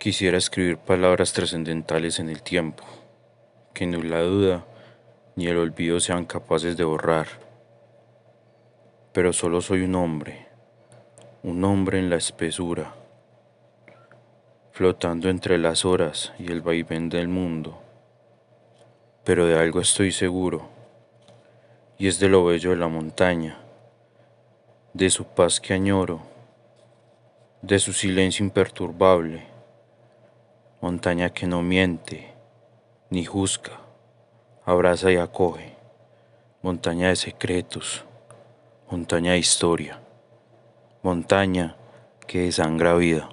Quisiera escribir palabras trascendentales en el tiempo, que ni la duda ni el olvido sean capaces de borrar. Pero solo soy un hombre, un hombre en la espesura, flotando entre las horas y el vaivén del mundo. Pero de algo estoy seguro, y es de lo bello de la montaña, de su paz que añoro, de su silencio imperturbable montaña que no miente ni juzga, abraza y acoge, montaña de secretos, montaña de historia, montaña que desangra vida.